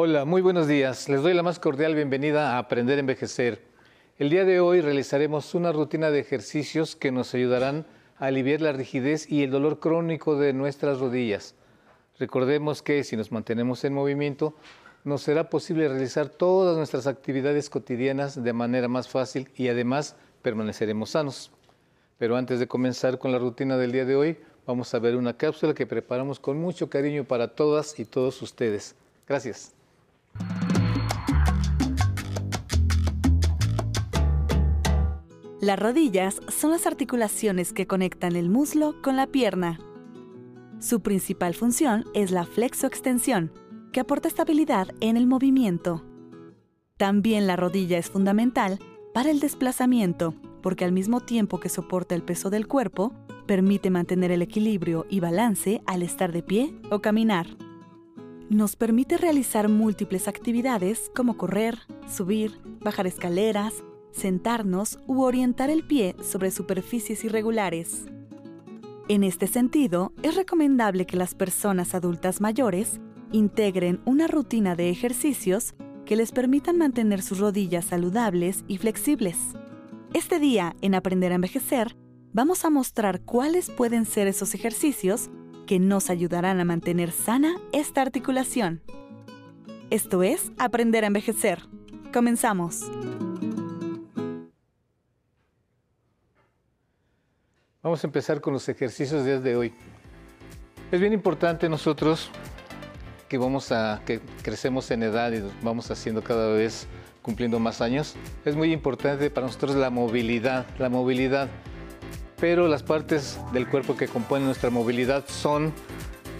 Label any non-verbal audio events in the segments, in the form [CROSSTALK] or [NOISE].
Hola, muy buenos días. Les doy la más cordial bienvenida a Aprender a Envejecer. El día de hoy realizaremos una rutina de ejercicios que nos ayudarán a aliviar la rigidez y el dolor crónico de nuestras rodillas. Recordemos que si nos mantenemos en movimiento, nos será posible realizar todas nuestras actividades cotidianas de manera más fácil y además permaneceremos sanos. Pero antes de comenzar con la rutina del día de hoy, vamos a ver una cápsula que preparamos con mucho cariño para todas y todos ustedes. Gracias. Las rodillas son las articulaciones que conectan el muslo con la pierna. Su principal función es la flexoextensión, que aporta estabilidad en el movimiento. También la rodilla es fundamental para el desplazamiento, porque al mismo tiempo que soporta el peso del cuerpo, permite mantener el equilibrio y balance al estar de pie o caminar. Nos permite realizar múltiples actividades como correr, subir, bajar escaleras, sentarnos u orientar el pie sobre superficies irregulares. En este sentido, es recomendable que las personas adultas mayores integren una rutina de ejercicios que les permitan mantener sus rodillas saludables y flexibles. Este día, en Aprender a Envejecer, vamos a mostrar cuáles pueden ser esos ejercicios que nos ayudarán a mantener sana esta articulación. Esto es Aprender a Envejecer. Comenzamos. Vamos a empezar con los ejercicios de hoy. Es bien importante nosotros que vamos a que crecemos en edad y vamos haciendo cada vez cumpliendo más años, es muy importante para nosotros la movilidad, la movilidad. Pero las partes del cuerpo que componen nuestra movilidad son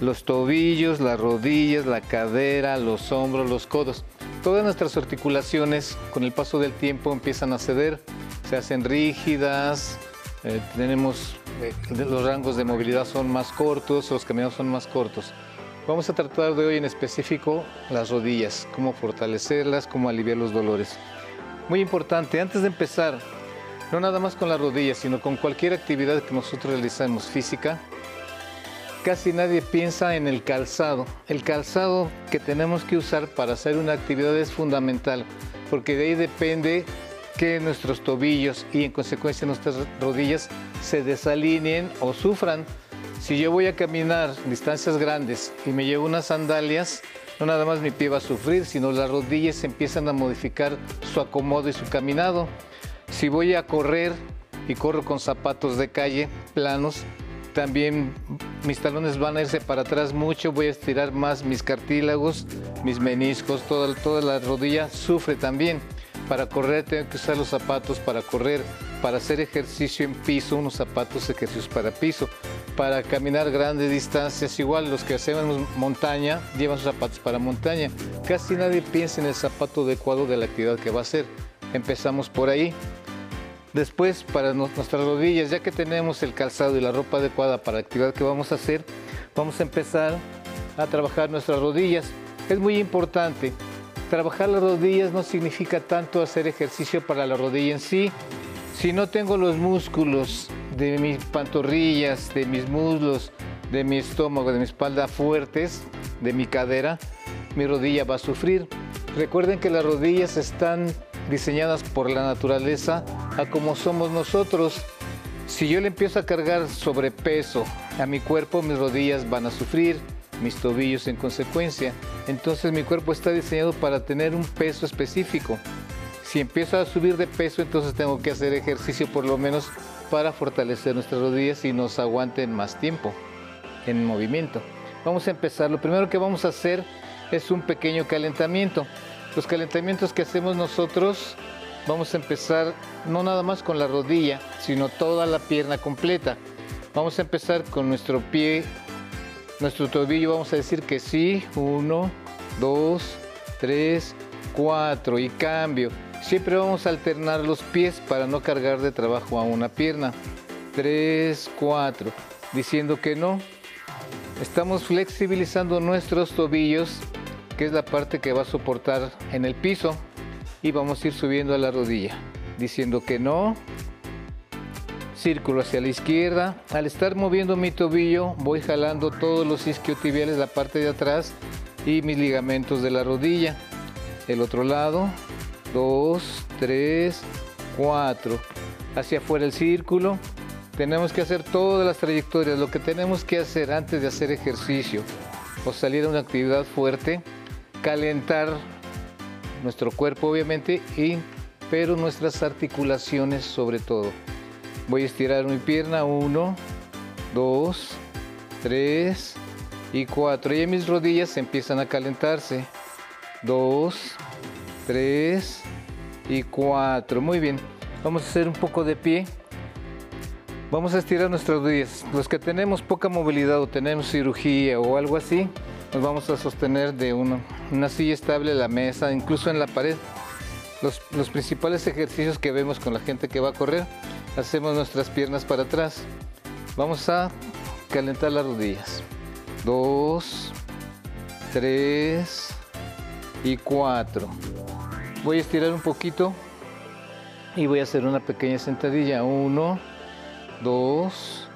los tobillos, las rodillas, la cadera, los hombros, los codos. Todas nuestras articulaciones con el paso del tiempo empiezan a ceder, se hacen rígidas, eh, tenemos eh, los rangos de movilidad son más cortos, los caminos son más cortos. Vamos a tratar de hoy en específico las rodillas, cómo fortalecerlas, cómo aliviar los dolores. Muy importante, antes de empezar, no nada más con las rodillas, sino con cualquier actividad que nosotros realizamos física, casi nadie piensa en el calzado. El calzado que tenemos que usar para hacer una actividad es fundamental, porque de ahí depende que nuestros tobillos y en consecuencia nuestras rodillas se desalineen o sufran si yo voy a caminar distancias grandes y me llevo unas sandalias, no nada más mi pie va a sufrir, sino las rodillas empiezan a modificar su acomodo y su caminado. Si voy a correr y corro con zapatos de calle planos, también mis talones van a irse para atrás mucho, voy a estirar más mis cartílagos, mis meniscos, toda, toda la rodilla sufre también. Para correr tengo que usar los zapatos para correr, para hacer ejercicio en piso, unos zapatos ejercicios para piso para caminar grandes distancias, igual los que hacemos montaña llevan sus zapatos para montaña. Casi nadie piensa en el zapato adecuado de la actividad que va a hacer. Empezamos por ahí. Después, para nuestras rodillas, ya que tenemos el calzado y la ropa adecuada para la actividad que vamos a hacer, vamos a empezar a trabajar nuestras rodillas. Es muy importante. Trabajar las rodillas no significa tanto hacer ejercicio para la rodilla en sí. Si no tengo los músculos de mis pantorrillas, de mis muslos, de mi estómago, de mi espalda fuertes, de mi cadera, mi rodilla va a sufrir. Recuerden que las rodillas están diseñadas por la naturaleza a como somos nosotros. Si yo le empiezo a cargar sobrepeso a mi cuerpo, mis rodillas van a sufrir, mis tobillos en consecuencia. Entonces mi cuerpo está diseñado para tener un peso específico. Si empiezo a subir de peso, entonces tengo que hacer ejercicio por lo menos para fortalecer nuestras rodillas y nos aguanten más tiempo en movimiento. Vamos a empezar. Lo primero que vamos a hacer es un pequeño calentamiento. Los calentamientos que hacemos nosotros vamos a empezar no nada más con la rodilla, sino toda la pierna completa. Vamos a empezar con nuestro pie, nuestro tobillo, vamos a decir que sí, uno, dos, tres, cuatro y cambio. Siempre vamos a alternar los pies para no cargar de trabajo a una pierna. 3, 4. Diciendo que no. Estamos flexibilizando nuestros tobillos, que es la parte que va a soportar en el piso. Y vamos a ir subiendo a la rodilla. Diciendo que no. Círculo hacia la izquierda. Al estar moviendo mi tobillo, voy jalando todos los isquiotibiales, la parte de atrás, y mis ligamentos de la rodilla. El otro lado, 2, 3, 4. Hacia afuera el círculo. Tenemos que hacer todas las trayectorias. Lo que tenemos que hacer antes de hacer ejercicio o salir a una actividad fuerte, calentar nuestro cuerpo obviamente, y, pero nuestras articulaciones sobre todo. Voy a estirar mi pierna, 1, 2, 3 y 4. Y mis rodillas empiezan a calentarse. 2, 3 y 4. Muy bien. Vamos a hacer un poco de pie. Vamos a estirar nuestras rodillas. Los que tenemos poca movilidad o tenemos cirugía o algo así, nos vamos a sostener de una, silla estable, la mesa, incluso en la pared. Los principales ejercicios que vemos con la gente que va a correr, hacemos nuestras piernas para atrás. Vamos a calentar las rodillas. Dos, tres y cuatro. Voy a estirar un poquito y voy a hacer una pequeña sentadilla. Uno, dos,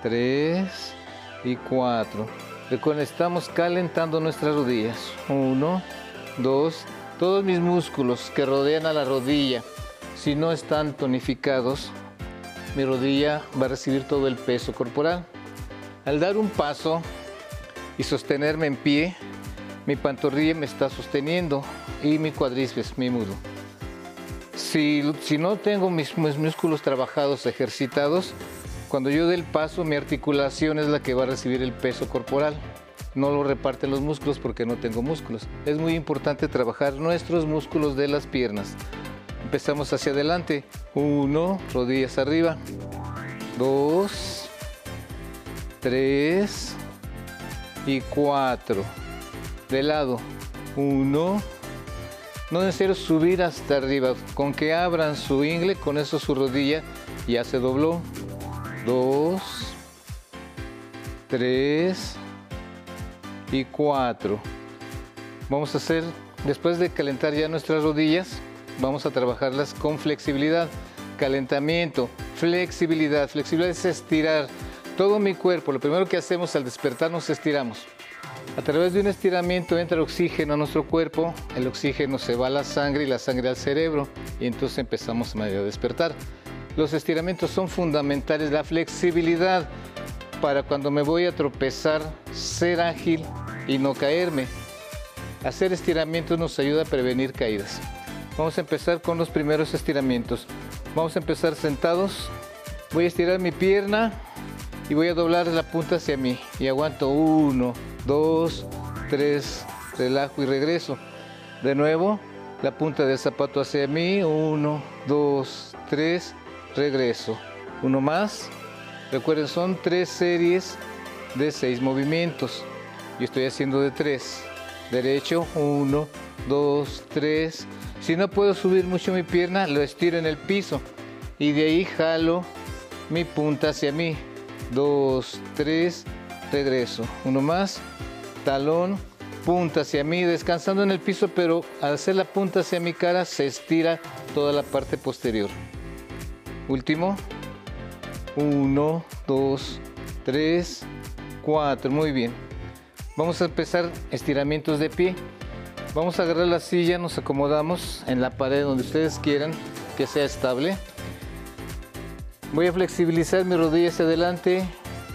tres y cuatro. Recuerden, estamos calentando nuestras rodillas. Uno, dos, todos mis músculos que rodean a la rodilla, si no están tonificados, mi rodilla va a recibir todo el peso corporal. Al dar un paso y sostenerme en pie, mi pantorrilla me está sosteniendo y mi cuádriceps, mi mudo. Si, si no tengo mis, mis músculos trabajados, ejercitados, cuando yo dé el paso, mi articulación es la que va a recibir el peso corporal. No lo reparten los músculos porque no tengo músculos. Es muy importante trabajar nuestros músculos de las piernas. Empezamos hacia adelante. Uno, rodillas arriba. Dos, tres y cuatro. De lado. Uno. No es necesario subir hasta arriba. Con que abran su ingle, con eso su rodilla ya se dobló. Dos, tres y cuatro. Vamos a hacer, después de calentar ya nuestras rodillas, vamos a trabajarlas con flexibilidad. Calentamiento, flexibilidad. Flexibilidad es estirar todo mi cuerpo. Lo primero que hacemos al despertar nos estiramos. A través de un estiramiento entra oxígeno a nuestro cuerpo, el oxígeno se va a la sangre y la sangre al cerebro y entonces empezamos a despertar. Los estiramientos son fundamentales, la flexibilidad para cuando me voy a tropezar, ser ágil y no caerme. Hacer estiramientos nos ayuda a prevenir caídas. Vamos a empezar con los primeros estiramientos. Vamos a empezar sentados. Voy a estirar mi pierna y voy a doblar la punta hacia mí. Y aguanto uno, dos, tres, relajo y regreso. De nuevo, la punta del zapato hacia mí. Uno, dos, tres, regreso. Uno más. Recuerden, son tres series de seis movimientos. Yo estoy haciendo de tres. Derecho, uno, dos, tres. Si no puedo subir mucho mi pierna, lo estiro en el piso. Y de ahí jalo mi punta hacia mí. Dos, tres, regreso. Uno más. Talón, punta hacia mí, descansando en el piso, pero al hacer la punta hacia mi cara se estira toda la parte posterior. Último. Uno, dos, tres, cuatro. Muy bien. Vamos a empezar estiramientos de pie. Vamos a agarrar la silla, nos acomodamos en la pared donde ustedes quieran que sea estable. Voy a flexibilizar mi rodilla hacia adelante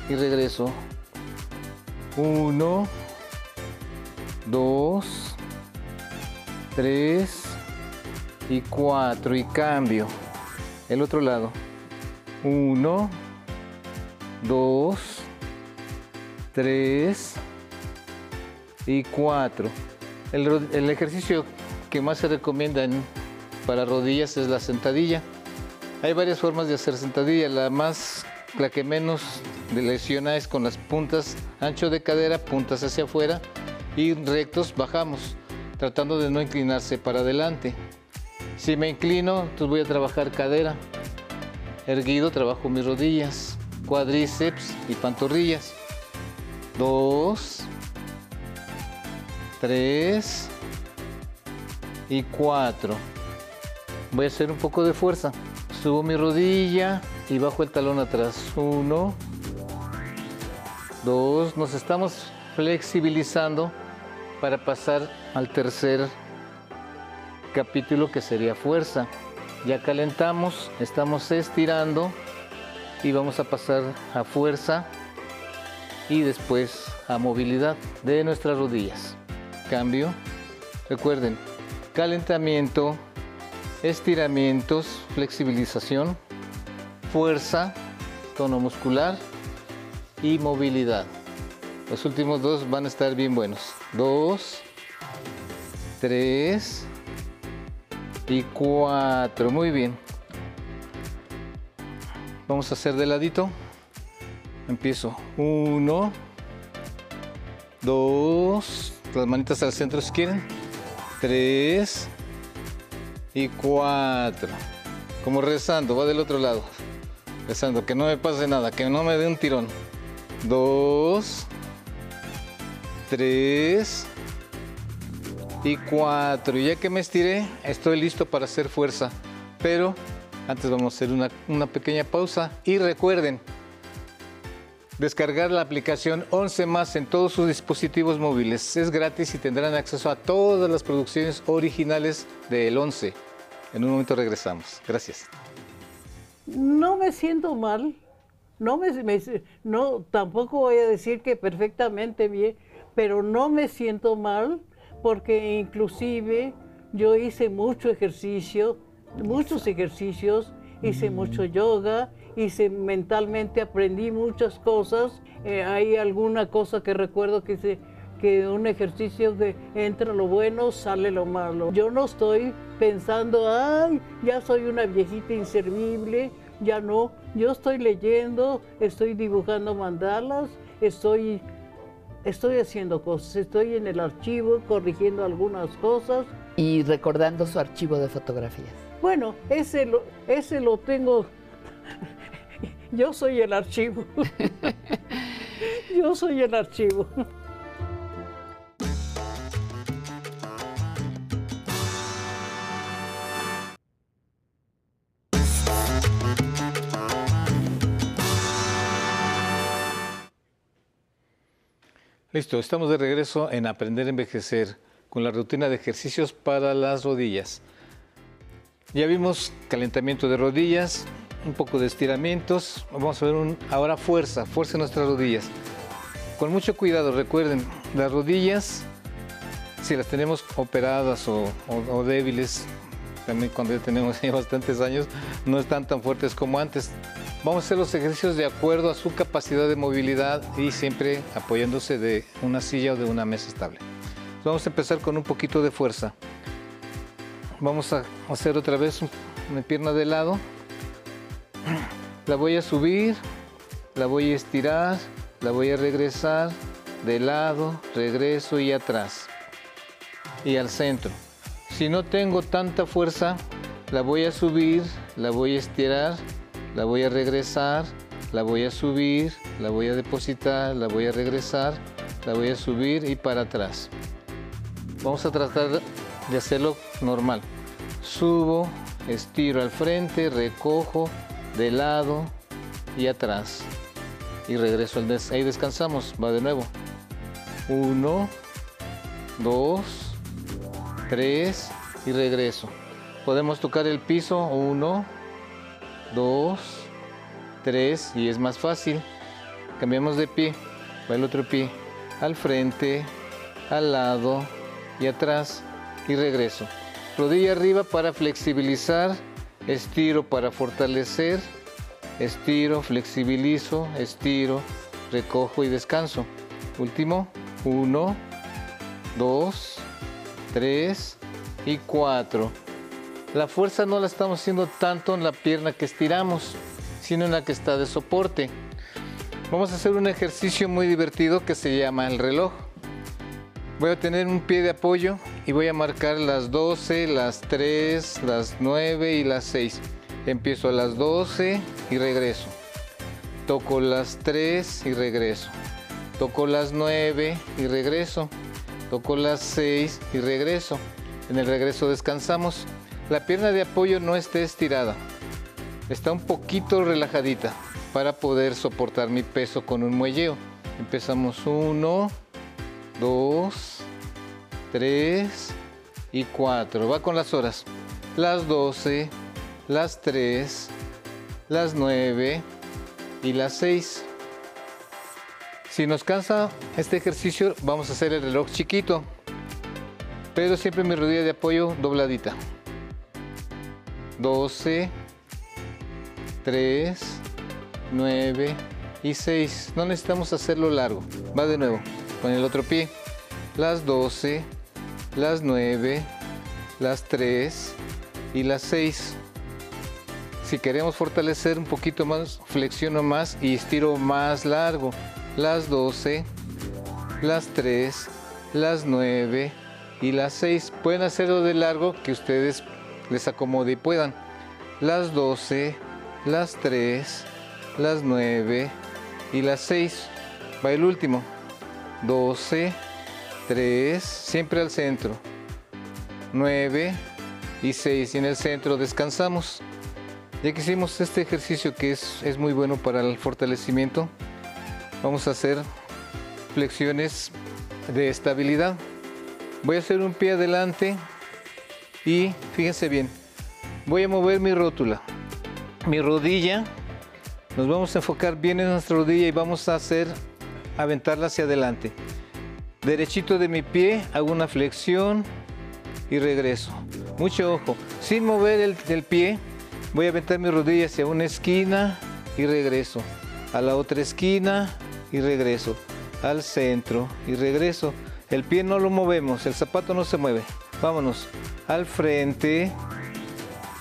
y regreso. Uno, dos, tres y cuatro y cambio. El otro lado. Uno, dos, tres y cuatro. El, ejercicio que más se recomienda para rodillas es la sentadilla. Hay varias formas de hacer sentadilla. La más, la que menos lesiona es con las puntas ancho de cadera, puntas hacia afuera y rectos bajamos, tratando de no inclinarse para adelante. Si me inclino, entonces voy a trabajar cadera. Erguido, trabajo mis rodillas, cuádriceps y pantorrillas. Dos, tres y cuatro. Voy a hacer un poco de fuerza. Subo mi rodilla y bajo el talón atrás. Uno, dos. Nos estamos flexibilizando para pasar al tercer capítulo que sería fuerza. Ya calentamos, estamos estirando y vamos a pasar a fuerza y después a movilidad de nuestras rodillas. Cambio. Recuerden, calentamiento, estiramientos, flexibilización, fuerza, tono muscular y movilidad. Los últimos dos van a estar bien buenos. Dos, tres y cuatro. Muy bien. Vamos a hacer de ladito. Empiezo. Uno, dos, las manitas al centro si quieren. Tres y cuatro. Como rezando, va del otro lado. Rezando, que no me pase nada, que no me dé un tirón. Dos, tres y cuatro. Y ya que me estiré, estoy listo para hacer fuerza. Pero antes vamos a hacer una, una pequeña pausa. Y recuerden, descargar la aplicación 11 más en todos sus dispositivos móviles. Es gratis y tendrán acceso a todas las producciones originales del 11. En un momento regresamos. Gracias. No me siento mal. No me, me- no tampoco voy a decir que perfectamente bien, pero no me siento mal porque inclusive yo hice mucho ejercicio, muchos ejercicios, hice mucho yoga, hice mentalmente aprendí muchas cosas. Eh, hay alguna cosa que recuerdo que hice que un ejercicio que entra lo bueno, sale lo malo. Yo no estoy pensando, ay, ya soy una viejita inservible, ya no. Yo estoy leyendo, estoy dibujando mandalas, estoy, estoy haciendo cosas, estoy en el archivo corrigiendo algunas cosas. Y recordando su archivo de fotografías. Bueno, ese lo, ese lo tengo. Yo soy el archivo. Yo soy el archivo. Listo, estamos de regreso en Aprender a Envejecer con la rutina de ejercicios para las rodillas. Ya vimos calentamiento de rodillas, un poco de estiramientos. Vamos a ver un- ahora fuerza, fuerza en nuestras rodillas. Con mucho cuidado, recuerden, las rodillas, si las tenemos operadas o, o- débiles, también cuando ya tenemos [LAUGHS] bastantes años, no están tan fuertes como antes. Vamos a hacer los ejercicios de acuerdo a su capacidad de movilidad y siempre apoyándose de una silla o de una mesa estable. Vamos a empezar con un poquito de fuerza. Vamos a hacer otra vez un- una pierna de lado. La voy a subir, la voy a estirar, la voy a regresar de lado, regreso y atrás. Y al centro. Si no tengo tanta fuerza, la voy a subir, la voy a estirar, la voy a regresar, la voy a subir, la voy a depositar, la voy a regresar, la voy a subir y para atrás. Vamos a tratar de hacerlo normal. Subo, estiro al frente, recojo de lado y atrás. Y regreso al des ahí descansamos. Va de nuevo. Uno, dos, tres y regreso. Podemos tocar el piso. Uno, dos, tres y es más fácil. Cambiamos de pie. Va el otro pie al frente, al lado y atrás y regreso. Rodilla arriba para flexibilizar, estiro para fortalecer, estiro, flexibilizo, estiro, recojo y descanso. Último, uno, dos, tres y cuatro. La fuerza no la estamos haciendo tanto en la pierna que estiramos, sino en la que está de soporte. Vamos a hacer un ejercicio muy divertido que se llama el reloj. Voy a tener un pie de apoyo y voy a marcar las 12, las 3, las 9 y las 6. Empiezo a las 12 y regreso. Toco las 3 y regreso. Toco las 9 y regreso. Toco las 6 y regreso. En el regreso descansamos. La pierna de apoyo no esté estirada. Está un poquito relajadita para poder soportar mi peso con un muelleo. Empezamos 1, 2, 3 y 4. Va con las horas. Las 12, las 3, las 9 y las 6. Si nos cansa este ejercicio, vamos a hacer el reloj chiquito, pero siempre mi rodilla de apoyo dobladita. 12, 3, 9 y 6. No necesitamos hacerlo largo. Va de nuevo con el otro pie. Las 12, las 9, las 3 y las 6. Si queremos fortalecer un poquito más, flexiono más y estiro más largo. Las 12, las 3, las 9 y las 6. Pueden hacerlo de largo que ustedes les acomode y puedan. Las 12, las 3, las 9 y las 6. Va el último. 12, 3, siempre al centro. 9 y 6. Y en el centro descansamos. Ya que hicimos este ejercicio que es, es muy bueno para el fortalecimiento, vamos a hacer flexiones de estabilidad. Voy a hacer un pie adelante y fíjense bien, voy a mover mi rótula, mi rodilla, nos vamos a enfocar bien en nuestra rodilla y vamos a hacer, aventarla hacia adelante. Derechito de mi pie, hago una flexión y regreso. Mucho ojo, sin mover el, pie, voy a aventar mi rodilla hacia una esquina y regreso. A la otra esquina y regreso. Al centro y regreso. El pie no lo movemos, el zapato no se mueve. Vámonos. Al frente,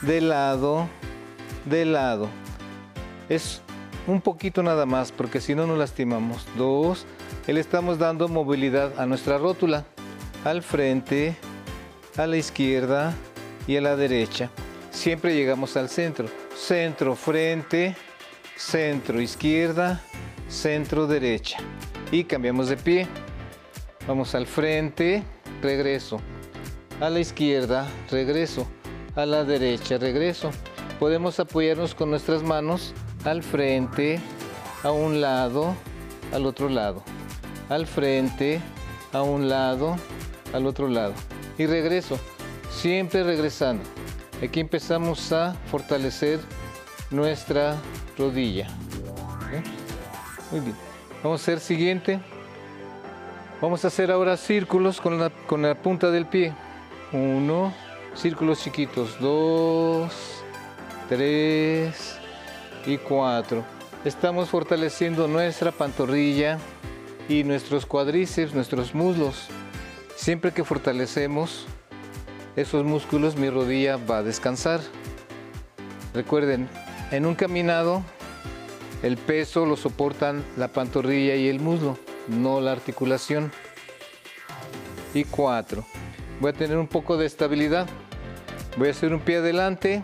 de lado, de lado. Es un poquito nada más, porque si no nos lastimamos. Dos. Le estamos dando movilidad a nuestra rótula. Al frente, a la izquierda y a la derecha. Siempre llegamos al centro. Centro, frente, centro, izquierda, centro, derecha. Y cambiamos de pie. Vamos al frente, regreso. A la izquierda, regreso. A la derecha, regreso. Podemos apoyarnos con nuestras manos al frente, a un lado, al otro lado. Al frente, a un lado, al otro lado. Y regreso, siempre regresando. Aquí empezamos a fortalecer nuestra rodilla. Muy bien. Vamos a hacer siguiente. Vamos a hacer ahora círculos con la, con la punta del pie. Uno, círculos chiquitos. Dos, tres y cuatro. Estamos fortaleciendo nuestra pantorrilla y nuestros cuadríceps, nuestros muslos. Siempre que fortalecemos esos músculos, mi rodilla va a descansar. Recuerden, en un caminado, el peso lo soportan la pantorrilla y el muslo, no la articulación. Y cuatro. Voy a tener un poco de estabilidad. Voy a hacer un pie adelante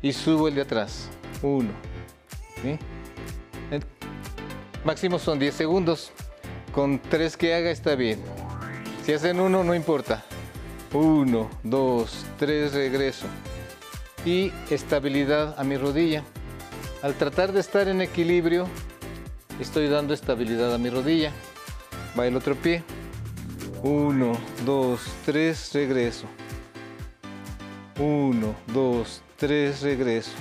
y subo el de atrás. Uno. Máximo son 10 segundos. Con tres que haga está bien. Si hacen uno, no importa. Uno, dos, tres, regreso. Y estabilidad a mi rodilla. Al tratar de estar en equilibrio, estoy dando estabilidad a mi rodilla. Va el otro pie. Uno, dos, tres, regreso. Uno, dos, tres, regreso.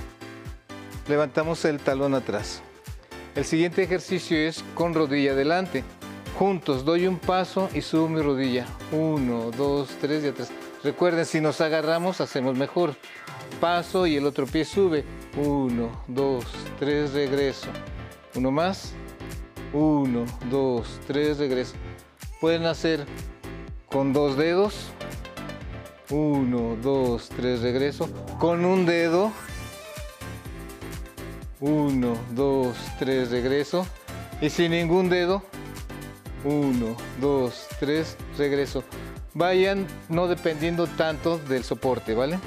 Levantamos el talón atrás. El siguiente ejercicio es con rodilla adelante. Juntos doy un paso y subo mi rodilla. Uno, dos, tres y atrás. Recuerden, si nos agarramos, hacemos mejor. Paso y el otro pie sube. Uno, dos, tres, regreso. Uno más. Uno, dos, tres, regreso. Pueden hacer con dos dedos. Uno, dos, tres, regreso. Con un dedo. Uno, dos, tres, regreso. Y sin ningún dedo. Uno, dos, tres, regreso. Vayan no dependiendo tanto del soporte, ¿vale?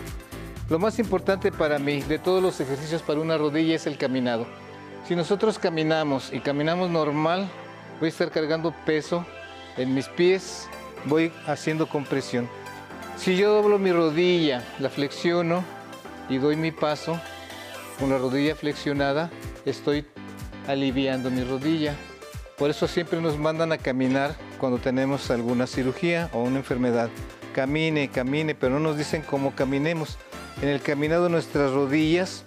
Lo más importante para mí de todos los ejercicios para una rodilla es el caminado. Si nosotros caminamos y caminamos normal, voy a estar cargando peso en mis pies, voy haciendo compresión. Si yo doblo mi rodilla, la flexiono y doy mi paso, con la rodilla flexionada, estoy aliviando mi rodilla. Por eso siempre nos mandan a caminar cuando tenemos alguna cirugía o una enfermedad. Camine, camine, pero no nos dicen cómo caminemos. En el caminado nuestras rodillas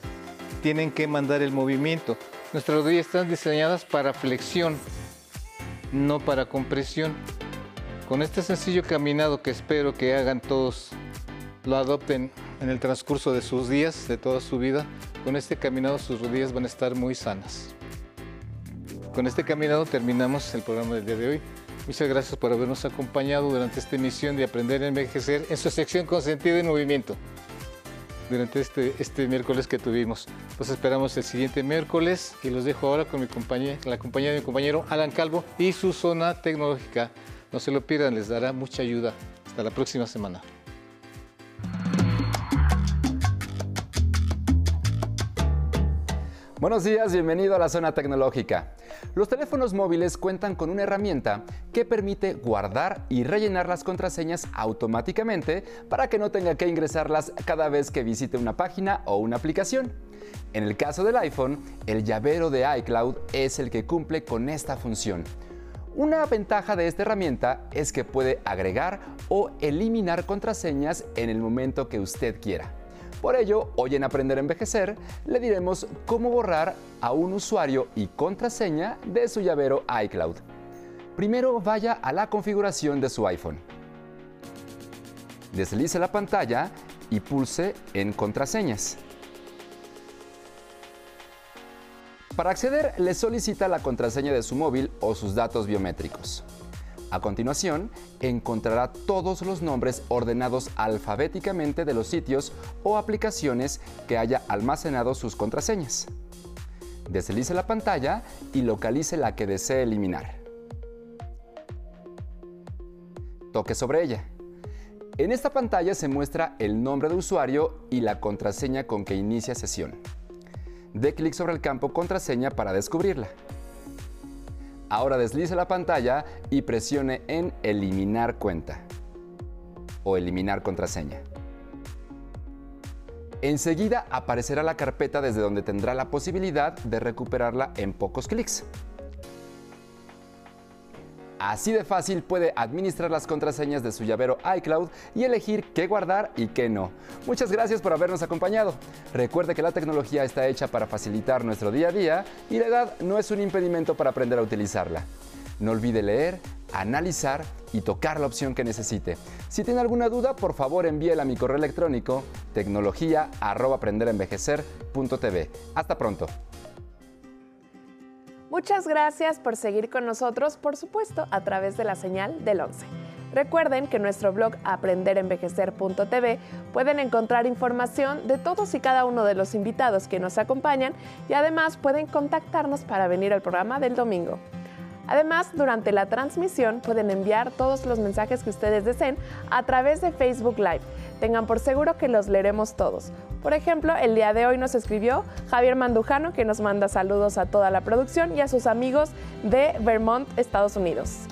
tienen que mandar el movimiento. Nuestras rodillas están diseñadas para flexión, no para compresión. Con este sencillo caminado que espero que hagan todos, lo adopten en el transcurso de sus días, de toda su vida, con este caminado sus rodillas van a estar muy sanas. Con este caminado terminamos el programa del día de hoy. Muchas gracias por habernos acompañado durante esta emisión de Aprender a Envejecer en su sección con sentido y movimiento durante este, este miércoles que tuvimos. Los esperamos el siguiente miércoles y los dejo ahora con mi compañía, la compañía de mi compañero Alan Calvo y su zona tecnológica. No se lo pierdan, les dará mucha ayuda. Hasta la próxima semana. Buenos días, bienvenido a la zona tecnológica. Los teléfonos móviles cuentan con una herramienta que permite guardar y rellenar las contraseñas automáticamente para que no tenga que ingresarlas cada vez que visite una página o una aplicación. En el caso del iPhone, el llavero de iCloud es el que cumple con esta función. Una ventaja de esta herramienta es que puede agregar o eliminar contraseñas en el momento que usted quiera. Por ello, hoy en Aprender a Envejecer le diremos cómo borrar a un usuario y contraseña de su llavero iCloud. Primero vaya a la configuración de su iPhone. Deslice la pantalla y pulse en Contraseñas. Para acceder, le solicita la contraseña de su móvil o sus datos biométricos. A continuación, encontrará todos los nombres ordenados alfabéticamente de los sitios o aplicaciones que haya almacenado sus contraseñas. Deslice la pantalla y localice la que desee eliminar. Toque sobre ella. En esta pantalla se muestra el nombre de usuario y la contraseña con que inicia sesión. Dé clic sobre el campo contraseña para descubrirla. Ahora deslice la pantalla y presione en Eliminar cuenta o Eliminar contraseña. Enseguida aparecerá la carpeta desde donde tendrá la posibilidad de recuperarla en pocos clics. Así de fácil puede administrar las contraseñas de su llavero iCloud y elegir qué guardar y qué no. Muchas gracias por habernos acompañado. Recuerde que la tecnología está hecha para facilitar nuestro día a día y la edad no es un impedimento para aprender a utilizarla. No olvide leer, analizar y tocar la opción que necesite. Si tiene alguna duda, por favor envíela a mi correo electrónico tecnología@aprenderenvejecer.tv. Hasta pronto. Muchas gracias por seguir con nosotros, por supuesto, a través de la señal del 11. Recuerden que en nuestro blog aprenderenvejecer.tv pueden encontrar información de todos y cada uno de los invitados que nos acompañan y además pueden contactarnos para venir al programa del domingo. Además, durante la transmisión pueden enviar todos los mensajes que ustedes deseen a través de Facebook Live. Tengan por seguro que los leeremos todos. Por ejemplo, el día de hoy nos escribió Javier Mandujano, que nos manda saludos a toda la producción y a sus amigos de Vermont, Estados Unidos.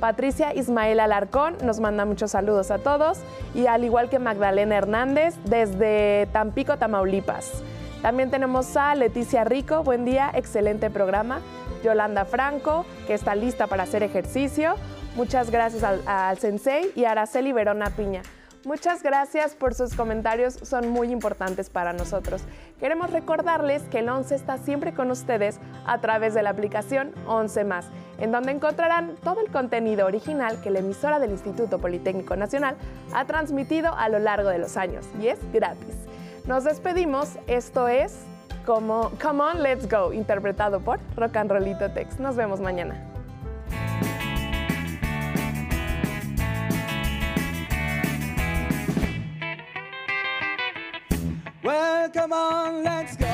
Patricia Ismael Alarcón nos manda muchos saludos a todos y al igual que Magdalena Hernández desde Tampico, Tamaulipas. También tenemos a Leticia Rico, buen día, excelente programa. Yolanda Franco, que está lista para hacer ejercicio. Muchas gracias al, Sensei y a Araceli Verona Piña. Muchas gracias por sus comentarios, son muy importantes para nosotros. Queremos recordarles que el 11 está siempre con ustedes a través de la aplicación 11 más, en donde encontrarán todo el contenido original que la emisora del Instituto Politécnico Nacional ha transmitido a lo largo de los años y es gratis. Nos despedimos, esto es como Come On, Let's Go, interpretado por Rock and Rollito Tex. Nos vemos mañana. Well, come on, let's go,